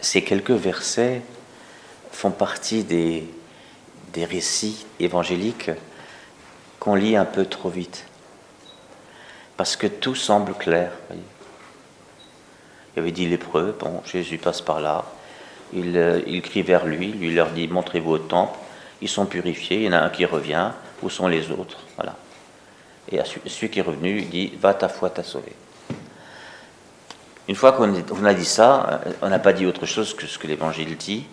ces quelques versets font partie des, récits évangéliques qu'on lit un peu trop vite. Parce que tout semble clair. Il avait dit lépreux, bon, Jésus passe par là, il, euh, il crie vers lui, lui leur dit montrez-vous au temple, ils sont purifiés, il y en a un qui revient, où sont les autres? Voilà. Et celui qui est revenu, il dit va ta foi t'a sauvé. Une fois qu'on a dit ça, euh, on n'a pas dit autre chose que ce que l'Évangile dit,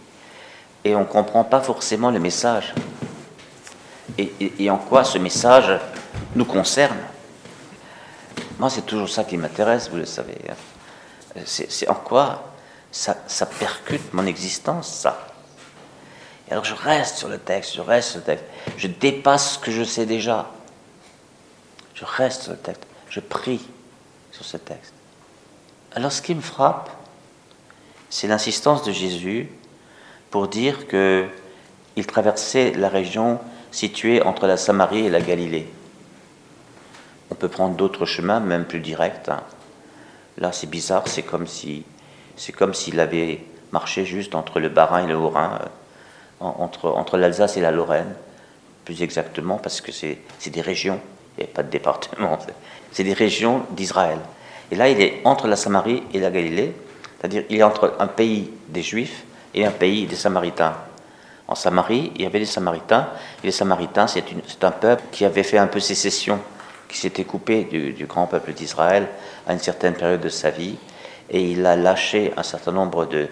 et on ne comprend pas forcément le message. Et, en quoi ce message nous concerne. Moi, c'est toujours ça qui m'intéresse, vous le savez. Hein. C'est en quoi ça, ça, percute mon existence, ça. Et alors je reste sur le texte, je reste sur le texte. Je dépasse ce que je sais déjà. Je reste sur le texte. Je prie sur ce texte. Alors ce qui me frappe, c'est l'insistance de Jésus pour dire que il traversait la région située entre la Samarie et la Galilée. On peut prendre d'autres chemins, même plus directs. Hein. Là, c'est bizarre, c'est comme si c'est comme s'il avait marché juste entre le Bas-Rhin et le Haut-Rhin, euh, entre, entre l'Alsace et la Lorraine, plus exactement, parce que c'est des régions, il n'y a pas de département, c'est des régions d'Israël. Et là, il est entre la Samarie et la Galilée, c'est-à-dire il est entre un pays des Juifs et un pays des Samaritains. En Samarie, il y avait des Samaritains, et les Samaritains, c'est un peuple qui avait fait un peu sécession, qui s'était coupé du, grand peuple d'Israël à une certaine période de sa vie, et il a lâché un certain nombre de,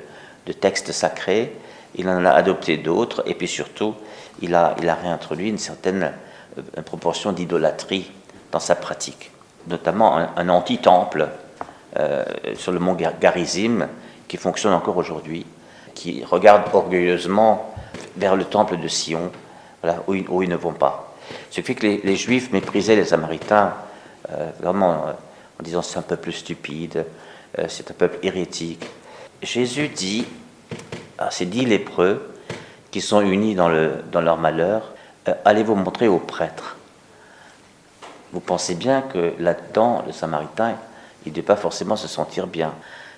textes sacrés, il en a adopté d'autres, et puis surtout, il a, réintroduit une certaine euh, proportion d'idolâtrie dans sa pratique notamment un, anti-temple euh, sur le mont Garizim qui fonctionne encore aujourd'hui, qui regarde orgueilleusement vers le temple de Sion, où, ils, ne vont pas. Ce qui fait que les, Juifs méprisaient les Samaritains, euh, vraiment euh, en disant c'est un peuple stupide, c'est un peuple hérétique. Jésus dit à ces dix lépreux qui sont unis dans leur malheur, allez vous montrer aux prêtres vous pensez bien que là-dedans, le Samaritain, il ne devait pas forcément se sentir bien.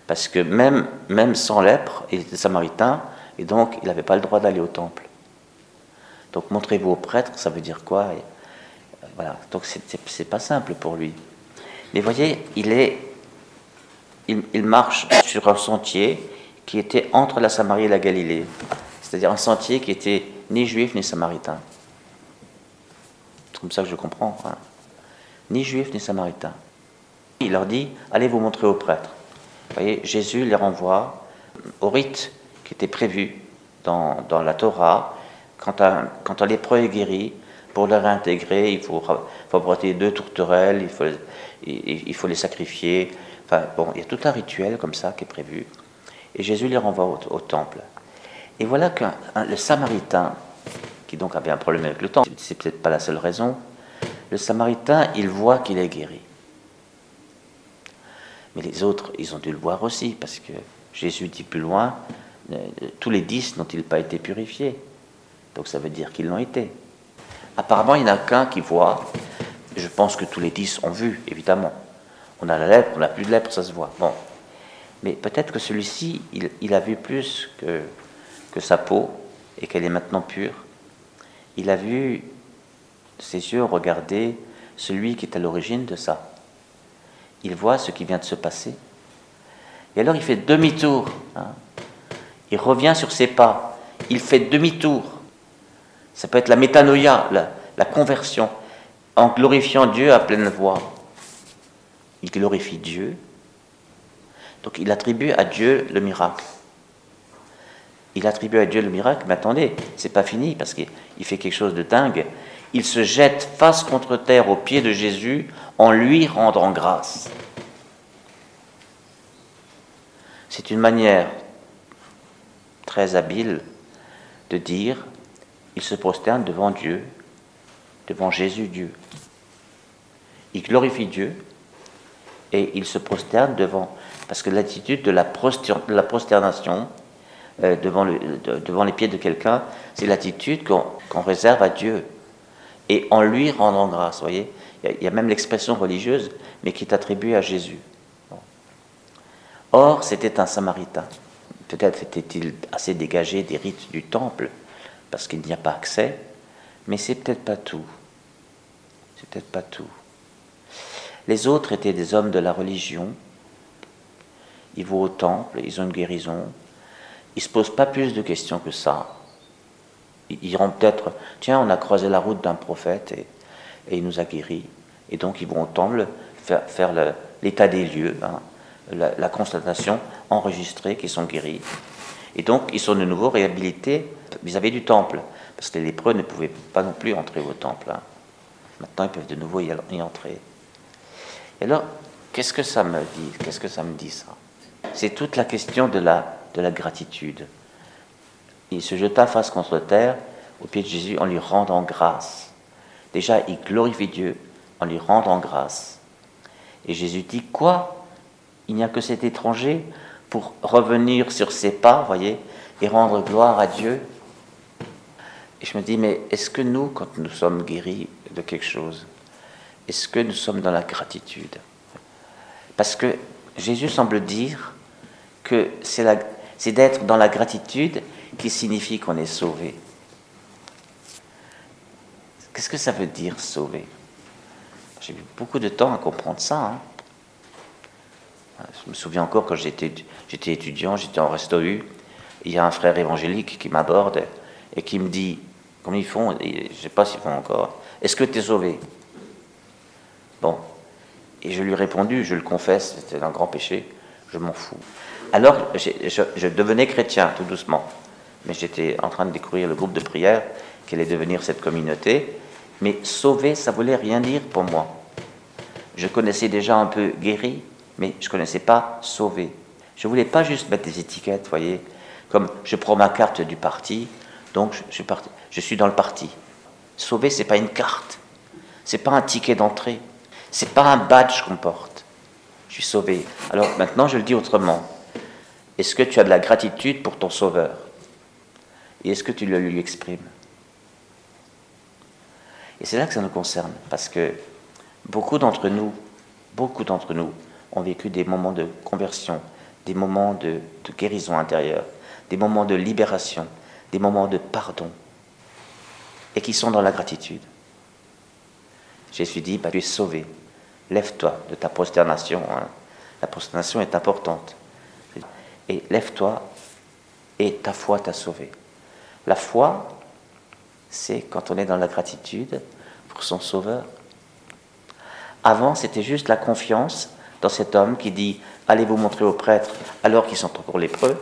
Parce que même, même sans lèpre, il était Samaritain, et donc il n'avait pas le droit d'aller au temple. Donc montrez-vous au prêtre, ça veut dire quoi euh, Voilà, donc c'est pas simple pour lui. Mais voyez, il, est, il, il marche sur un sentier qui était entre la Samarie et la Galilée. C'est-à-dire un sentier qui était ni juif ni samaritain. C'est comme ça que je comprends. Hein ni juifs ni samaritains. Il leur dit Allez vous montrer aux prêtres. Vous voyez, Jésus les renvoie au rite qui était prévu dans, dans la Torah. Quand un, quand un lépreux est guéri, pour le réintégrer, il faut, faut apporter deux tourterelles, il faut, il, faut les sacrifier. Enfin, bon, il y a tout un rituel comme ça qui est prévu. Et Jésus les renvoie au, temple. Et voilà que le Samaritain, qui donc avait un problème avec le temple, c'est peut-être pas la seule raison, le Samaritain, il voit qu'il est guéri. Mais les autres, ils ont dû le voir aussi, parce que Jésus dit plus loin, euh, tous les dix n'ont-ils pas été purifiés? Donc ça veut dire qu'ils l'ont été. Apparemment, il n'y en a qu'un qui voit. Je pense que tous les dix ont vu, évidemment. On a la lèpre, on n'a plus de lèpre, ça se voit. Bon. Mais peut-être que celui-ci, il, a vu plus que, que sa peau et qu'elle est maintenant pure. Il a vu ses yeux regardaient celui qui est à l'origine de ça. Il voit ce qui vient de se passer. Et alors il fait demi-tour. Hein. Il revient sur ses pas. Il fait demi-tour. Ça peut être la métanoïa, la, la conversion, en glorifiant Dieu à pleine voix. Il glorifie Dieu. Donc il attribue à Dieu le miracle. Il attribue à Dieu le miracle, mais attendez, c'est pas fini parce qu'il fait quelque chose de dingue il se jette face contre terre aux pieds de Jésus en lui rendant grâce. C'est une manière très habile de dire, il se prosterne devant Dieu, devant Jésus Dieu. Il glorifie Dieu et il se prosterne devant, parce que l'attitude de la, prosternation euh, devant, les pieds de quelqu'un, c'est l'attitude qu'on réserve à Dieu et en lui rendant grâce. voyez il y, a même l'expression religieuse, mais qui est attribuée à Jésus. Or, c'était un samaritain. Peut-être était-il assez dégagé des rites du temple, parce qu'il n'y a pas accès, mais c'est peut-être pas tout. C'est peut-être pas tout. Les autres étaient des hommes de la religion. Ils vont au temple, ils ont une guérison. Ils ne se posent pas plus de questions que ça. Ils diront peut-être, tiens, on a croisé la route d'un prophète et, il nous a guéris. Et donc ils vont au temple faire, l'état des lieux, hein, la, constatation, enregistrer qu'ils sont guéris. Et donc ils sont de nouveau réhabilités vis-à-vis du temple, parce que les lépreux ne pouvaient pas non plus entrer au temple. Hein. Maintenant ils peuvent de nouveau y, entrer. Et alors, qu'est-ce que ça me dit? Qu'est-ce que ça me dit ça? C'est toute la question de la gratitude. Il se jeta face contre terre au pied de Jésus en lui rendant grâce. Déjà, il glorifie Dieu en lui rendant grâce. Et Jésus dit Quoi? Il n'y a que cet étranger pour revenir sur ses pas, voyez, et rendre gloire à Dieu. Et je me dis Mais est-ce que nous, quand nous sommes guéris de quelque chose, est-ce que nous sommes dans la gratitude? Parce que Jésus semble dire que c'est d'être dans la gratitude qui signifie qu'on est sauvé? Qu'est-ce que ça veut dire sauvé? J'ai eu beaucoup de temps à comprendre ça. Hein. Je me souviens encore quand j'étais étudiant, j'étais en resto U, il y a un frère évangélique qui m'aborde et qui me dit, comme ils font, je ne sais pas s'ils font encore, est-ce que tu es sauvé? Bon. Et je lui ai répondu, je le confesse, c'était un grand péché, je m'en fous. Alors, je, devenais chrétien, tout doucement. Mais j'étais en train de découvrir le groupe de prière, qui allait devenir cette communauté. Mais sauver, ça voulait rien dire pour moi. Je connaissais déjà un peu guéri, mais je ne connaissais pas sauver. Je ne voulais pas juste mettre des étiquettes, voyez, comme je prends ma carte du parti, donc je, suis, je suis dans le parti. Sauver, c'est pas une carte, c'est pas un ticket d'entrée, c'est pas un badge qu'on porte. Je suis sauvé. Alors maintenant, je le dis autrement. Est-ce que tu as de la gratitude pour ton sauveur? Et est-ce que tu le lui exprimes? Et c'est là que ça nous concerne, parce que beaucoup d'entre nous, beaucoup d'entre nous ont vécu des moments de conversion, des moments de, guérison intérieure, des moments de libération, des moments de pardon, et qui sont dans la gratitude. Jésus dit, bah, tu es sauvé, lève-toi de ta prosternation. Hein. La prosternation est importante. Et lève-toi et ta foi t'a sauvé. La foi, c'est quand on est dans la gratitude pour son sauveur. Avant, c'était juste la confiance dans cet homme qui dit Allez vous montrer aux prêtres alors qu'ils sont encore lépreux.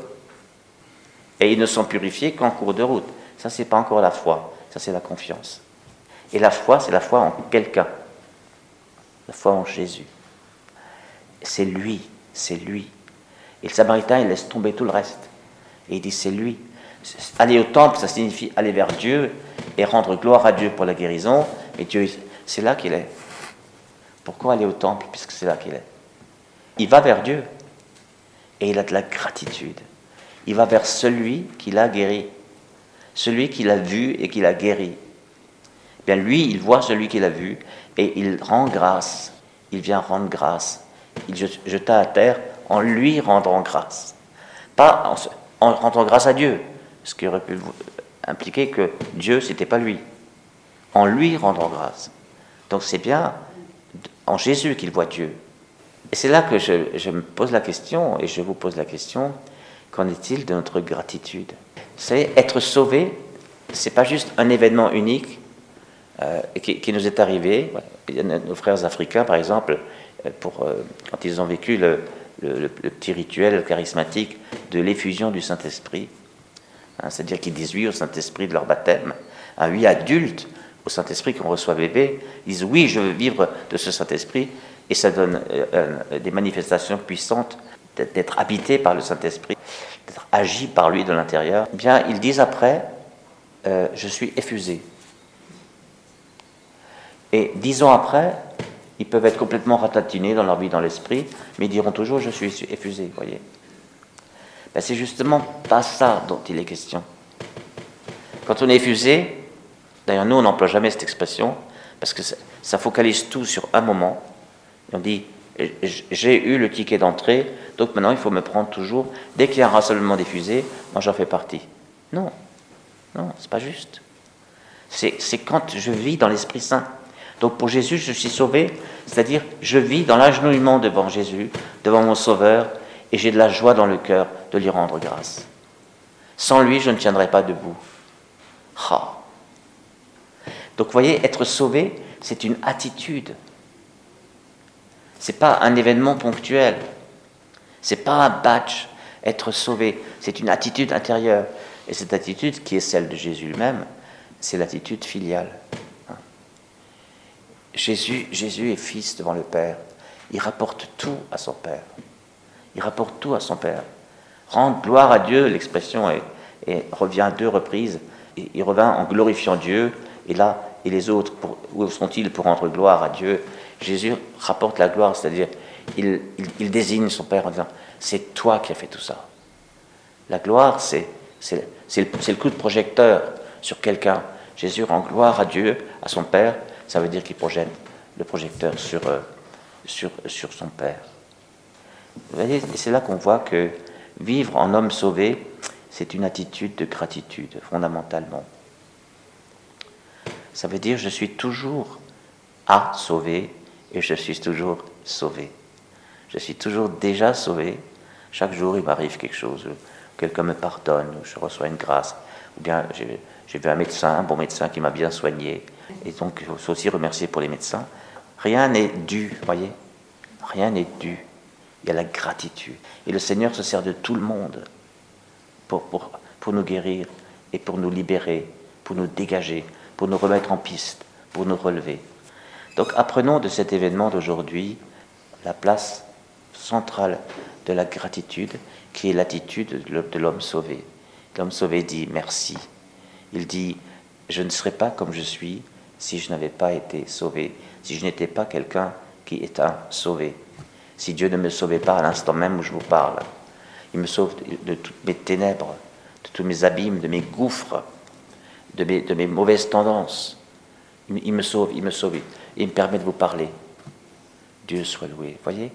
Et ils ne sont purifiés qu'en cours de route. Ça, c'est pas encore la foi. Ça, c'est la confiance. Et la foi, c'est la foi en quelqu'un la foi en Jésus. C'est lui, c'est lui. Et le Samaritain, il laisse tomber tout le reste. Et il dit, c'est lui. Aller au temple, ça signifie aller vers Dieu et rendre gloire à Dieu pour la guérison. Mais Dieu, c'est là qu'il est. Pourquoi aller au temple Puisque c'est là qu'il est? Il va vers Dieu. Et il a de la gratitude. Il va vers celui qui l'a guéri. Celui qui l'a vu et qui l'a guéri. Eh bien, lui, il voit celui qu'il a vu et il rend grâce. Il vient rendre grâce. Il jeta à terre en lui rendant grâce. Pas en, rendant grâce à Dieu, ce qui aurait pu impliquer que Dieu, c'était pas lui. En lui rendant grâce. Donc c'est bien en Jésus qu'il voit Dieu. Et c'est là que je, me pose la question, et je vous pose la question, qu'en est-il de notre gratitude? C'est être sauvé, c'est pas juste un événement unique, euh, qui, nous est arrivé. Nos frères africains, par exemple, euh, euh, quand ils ont vécu le, petit rituel charismatique de l'effusion du Saint-Esprit, hein, c'est-à-dire qu'ils disent oui au Saint-Esprit de leur baptême, un oui adulte au Saint-Esprit qu'on reçoit bébé, ils disent oui, je veux vivre de ce Saint-Esprit, et ça donne des manifestations puissantes d'être habité par le Saint-Esprit, d'être agi par lui de l'intérieur. Eh bien, ils disent après, je suis effusé. Et dix ans après, ils peuvent être complètement ratatinés dans leur vie, dans l'esprit, mais ils diront toujours Je suis effusé, voyez. Ben, c'est justement pas ça dont il est question. Quand on est effusé, d'ailleurs, nous, on n'emploie jamais cette expression, parce que ça, focalise tout sur un moment. on dit j'ai eu le ticket d'entrée, donc maintenant il faut me prendre toujours. Dès qu'il y a un rassemblement diffusé, moi j'en fais partie. Non, non, c'est pas juste. C'est quand je vis dans l'Esprit Saint. Donc pour Jésus, je suis sauvé, c'est-à-dire je vis dans l'agenouillement devant Jésus, devant mon Sauveur, et j'ai de la joie dans le cœur de lui rendre grâce. Sans lui, je ne tiendrai pas debout. Ah. Donc vous voyez, être sauvé, c'est une attitude. Ce n'est pas un événement ponctuel. Ce n'est pas un badge. Être sauvé, c'est une attitude intérieure. Et cette attitude, qui est celle de Jésus lui-même, c'est l'attitude filiale. Jésus, Jésus est fils devant le Père. Il rapporte tout à son Père. Il rapporte tout à son Père. Rendre gloire à Dieu, l'expression revient deux reprises. Il revint en glorifiant Dieu. Et là, et les autres, où sont-ils pour rendre gloire à Dieu? Jésus rapporte la gloire, c'est-à-dire il, désigne son Père en disant C'est toi qui as fait tout ça. La gloire, c'est le, le coup de projecteur sur quelqu'un. Jésus rend gloire à Dieu, à son Père, ça veut dire qu'il projette le projecteur sur, euh, sur, sur son Père. C'est là qu'on voit que vivre en homme sauvé, c'est une attitude de gratitude, fondamentalement. Ça veut dire je suis toujours à sauver et je suis toujours sauvé. Je suis toujours déjà sauvé. Chaque jour, il m'arrive quelque chose. Quelqu'un me pardonne, ou je reçois une grâce. Ou bien j'ai vu un médecin, un bon médecin qui m'a bien soigné. Et donc, il faut aussi remercier pour les médecins. Rien n'est dû, voyez Rien n'est dû. Il y a la gratitude. Et le Seigneur se sert de tout le monde pour, pour, pour nous guérir et pour nous libérer, pour nous dégager, pour nous remettre en piste, pour nous relever. Donc apprenons de cet événement d'aujourd'hui la place centrale de la gratitude, qui est l'attitude de l'homme sauvé. L'homme sauvé dit merci. Il dit, je ne serais pas comme je suis si je n'avais pas été sauvé, si je n'étais pas quelqu'un qui est un sauvé. Si Dieu ne me sauvait pas à l'instant même où je vous parle, il me sauve de toutes mes ténèbres, de tous mes abîmes, de mes gouffres, de mes, mauvaises tendances. Il, me sauve, il me sauve, il me permet de vous parler. Dieu soit loué. Voyez?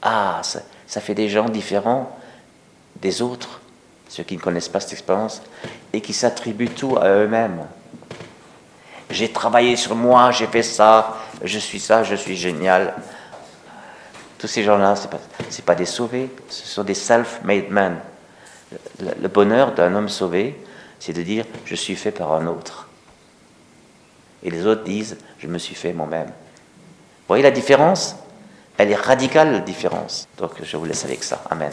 Ah, ça, ça fait des gens différents des autres, ceux qui ne connaissent pas cette expérience, et qui s'attribuent tout à eux-mêmes. J'ai travaillé sur moi, j'ai fait ça, je suis ça, je suis génial. Tous ces gens-là, ce pas, pas, des sauvés, ce sont des self-made men. Le, bonheur d'un homme sauvé, c'est de dire je suis fait par un autre. Et les autres disent je me suis fait moi-même. Vous voyez la différence? Elle est radicale, la différence. Donc je vous laisse avec ça. Amen.